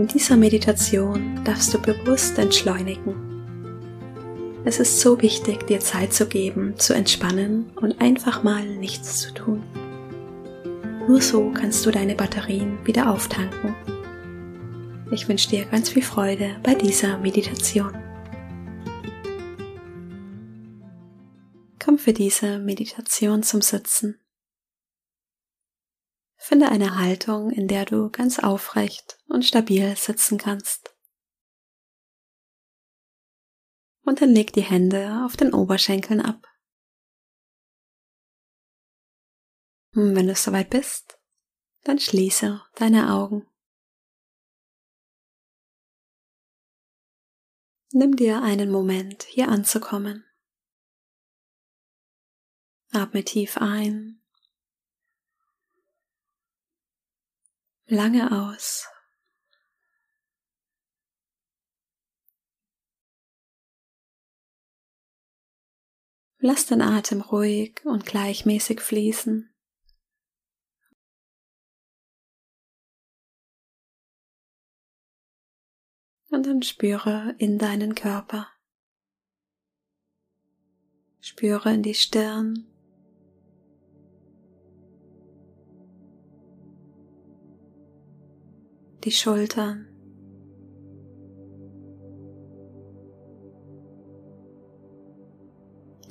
In dieser Meditation darfst du bewusst entschleunigen. Es ist so wichtig, dir Zeit zu geben, zu entspannen und einfach mal nichts zu tun. Nur so kannst du deine Batterien wieder auftanken. Ich wünsche dir ganz viel Freude bei dieser Meditation. Komm für diese Meditation zum Sitzen. Finde eine Haltung, in der du ganz aufrecht und stabil sitzen kannst. Und dann leg die Hände auf den Oberschenkeln ab. Und wenn du soweit bist, dann schließe deine Augen. Nimm dir einen Moment, hier anzukommen. Atme tief ein lange aus. Lass den Atem ruhig und gleichmäßig fließen. Und dann spüre in deinen Körper. Spüre in die Stirn, die Schultern.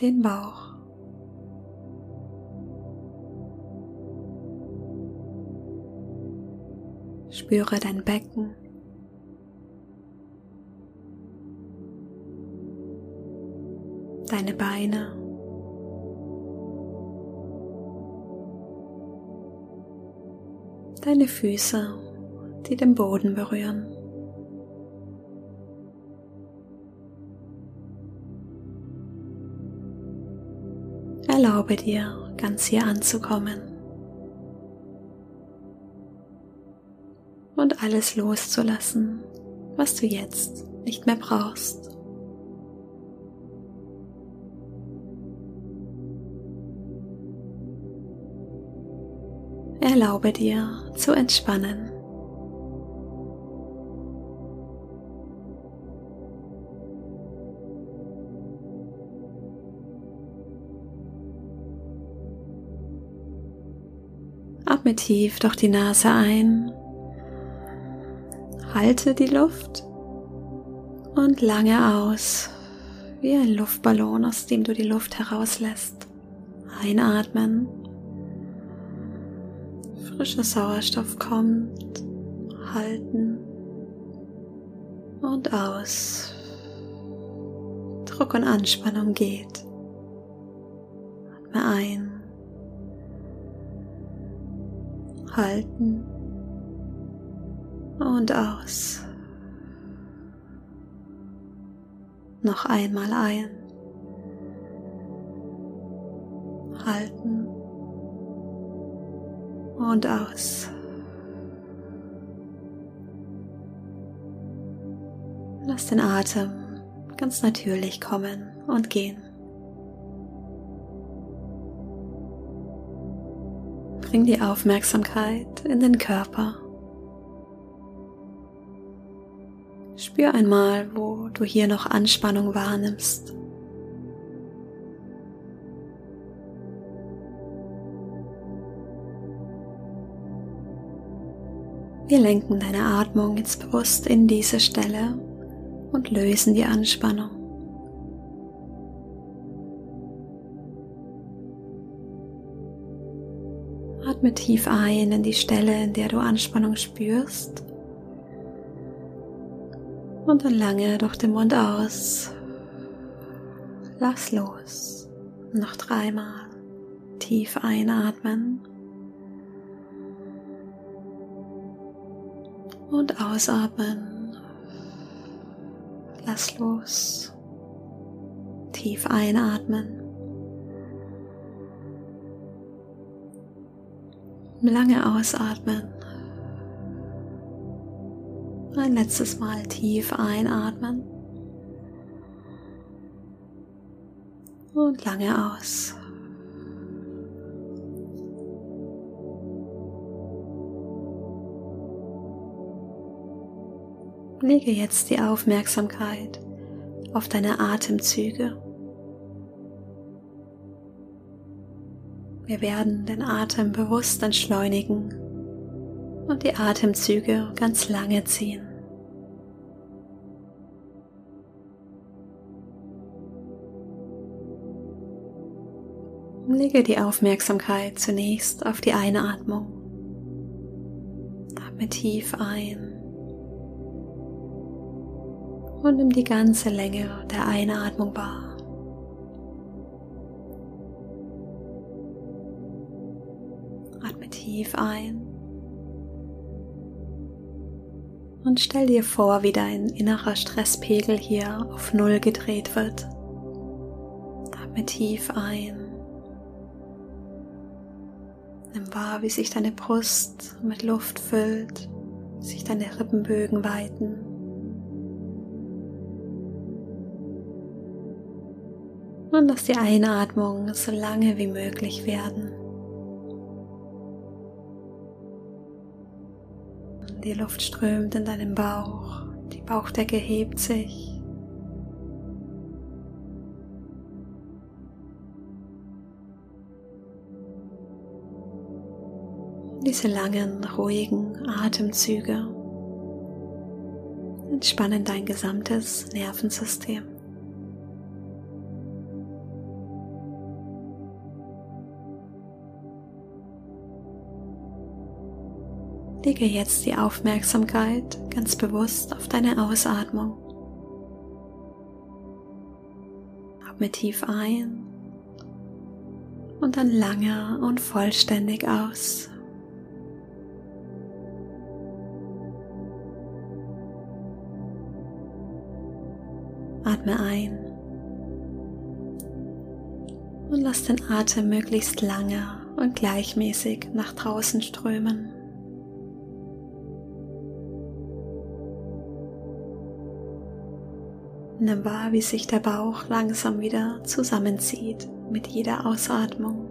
Den Bauch. Spüre dein Becken. Deine Beine. Deine Füße die den Boden berühren. Erlaube dir, ganz hier anzukommen und alles loszulassen, was du jetzt nicht mehr brauchst. Erlaube dir zu entspannen. Atme tief durch die Nase ein. Halte die Luft und lange aus, wie ein Luftballon, aus dem du die Luft herauslässt. Einatmen. Frischer Sauerstoff kommt. Halten. Und aus. Druck und Anspannung geht. Atme ein. Halten und aus. Noch einmal ein. Halten und aus. Lass den Atem ganz natürlich kommen und gehen. Bring die Aufmerksamkeit in den Körper. Spür einmal, wo du hier noch Anspannung wahrnimmst. Wir lenken deine Atmung jetzt bewusst in diese Stelle und lösen die Anspannung. Atme tief ein in die Stelle, in der du Anspannung spürst. Und dann lange durch den Mund aus. Lass los. Noch dreimal tief einatmen. Und ausatmen. Lass los. Tief einatmen. Lange ausatmen. Ein letztes Mal tief einatmen. Und lange aus. Lege jetzt die Aufmerksamkeit auf deine Atemzüge. Wir werden den Atem bewusst entschleunigen und die Atemzüge ganz lange ziehen. Lege die Aufmerksamkeit zunächst auf die Einatmung. Atme tief ein und nimm die ganze Länge der Einatmung wahr. Tief ein und stell dir vor, wie dein innerer Stresspegel hier auf Null gedreht wird. Atme tief ein. Nimm wahr, wie sich deine Brust mit Luft füllt, sich deine Rippenbögen weiten. Und lass die Einatmung so lange wie möglich werden. Die Luft strömt in deinem Bauch, die Bauchdecke hebt sich. Diese langen, ruhigen Atemzüge entspannen dein gesamtes Nervensystem. Lege jetzt die Aufmerksamkeit ganz bewusst auf deine Ausatmung. Atme tief ein und dann lange und vollständig aus. Atme ein und lass den Atem möglichst lange und gleichmäßig nach draußen strömen. Nimm wahr, wie sich der Bauch langsam wieder zusammenzieht mit jeder Ausatmung.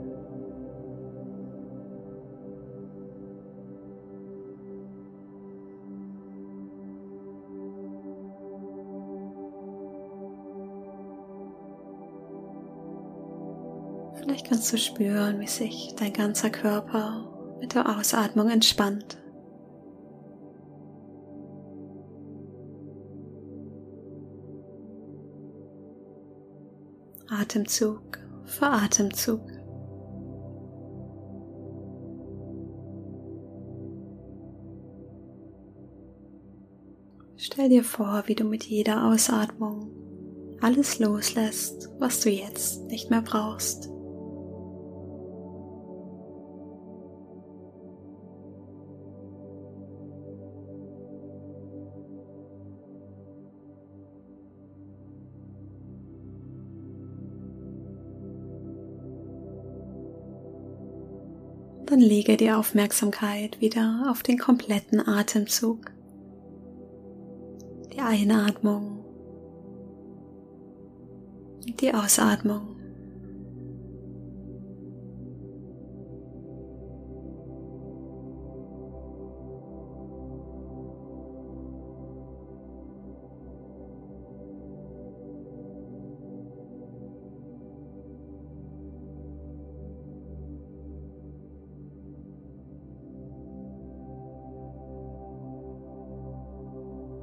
Vielleicht kannst du spüren, wie sich dein ganzer Körper mit der Ausatmung entspannt. Atemzug für Atemzug. Stell dir vor, wie du mit jeder Ausatmung alles loslässt, was du jetzt nicht mehr brauchst. Dann lege die Aufmerksamkeit wieder auf den kompletten Atemzug. Die Einatmung, die Ausatmung.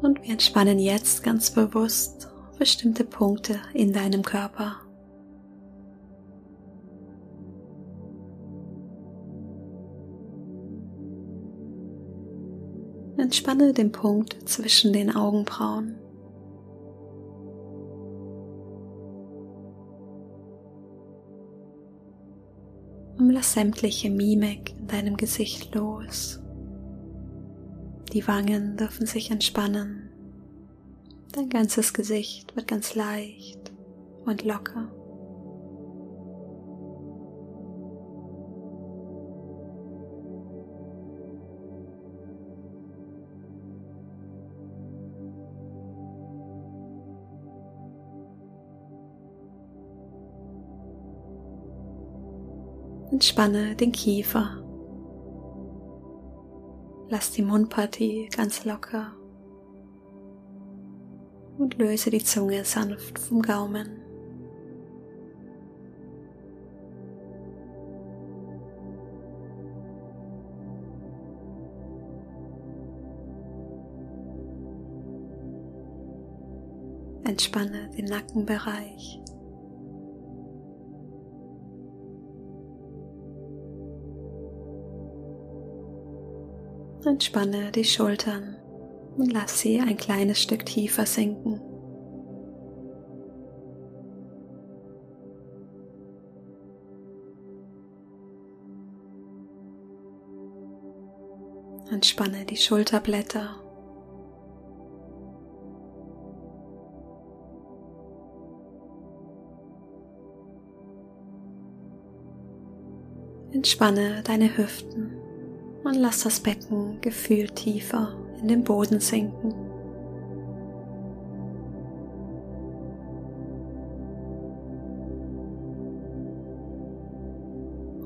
Und wir entspannen jetzt ganz bewusst bestimmte Punkte in deinem Körper. Entspanne den Punkt zwischen den Augenbrauen. Und lass sämtliche Mimik in deinem Gesicht los Die Wangen dürfen sich entspannen. Dein ganzes Gesicht wird ganz leicht und locker. Entspanne den Kiefer. Lass die Mundpartie ganz locker und löse die Zunge sanft vom Gaumen. Entspanne den Nackenbereich. Entspanne die Schultern und lass sie ein kleines Stück tiefer sinken. Entspanne die Schulterblätter. Entspanne deine Hüften und lass das Becken gefühlt tiefer in den Boden sinken.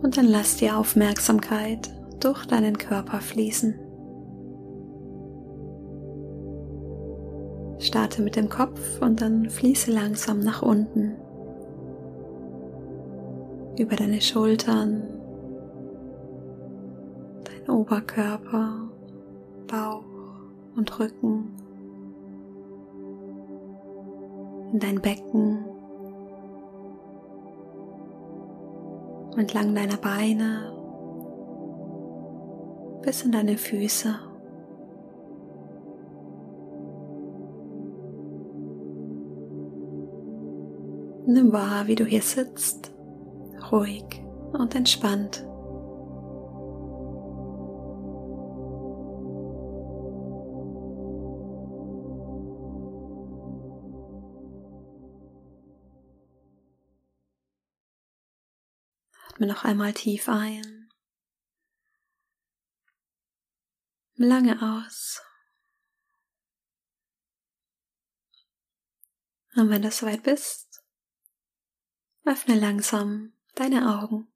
Und dann lass die Aufmerksamkeit durch deinen Körper fließen. Starte mit dem Kopf und dann fließe langsam nach unten. Über deine Schultern, Oberkörper, Bauch und Rücken, in dein Becken, entlang deiner Beine bis in deine Füße. Nimm wahr, wie du hier sitzt, ruhig und entspannt. Atme noch einmal tief ein. Lange aus. Und wenn du soweit bist, öffne langsam deine Augen.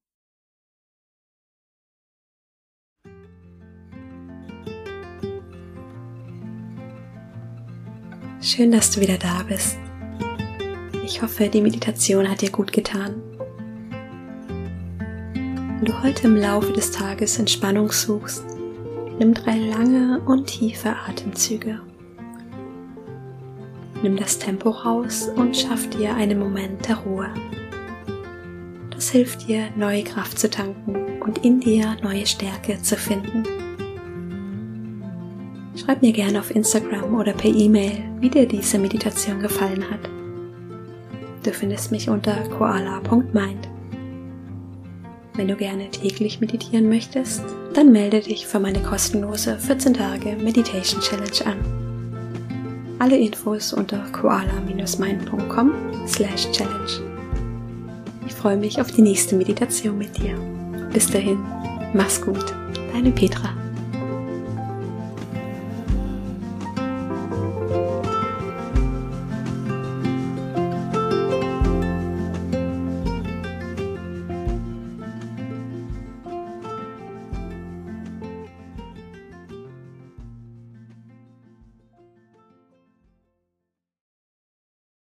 Schön, dass du wieder da bist. Ich hoffe, die Meditation hat dir gut getan. Wenn du heute im Laufe des Tages Entspannung suchst, nimm drei lange und tiefe Atemzüge. Nimm das Tempo raus und schaff dir einen Moment der Ruhe. Das hilft dir, neue Kraft zu tanken und in dir neue Stärke zu finden. Schreib mir gerne auf Instagram oder per E-Mail, wie dir diese Meditation gefallen hat. Du findest mich unter koala.mind. Wenn du gerne täglich meditieren möchtest, dann melde dich für meine kostenlose 14 Tage Meditation Challenge an. Alle Infos unter koala-mind.com slash challenge. Ich freue mich auf die nächste Meditation mit dir. Bis dahin, mach's gut, deine Petra.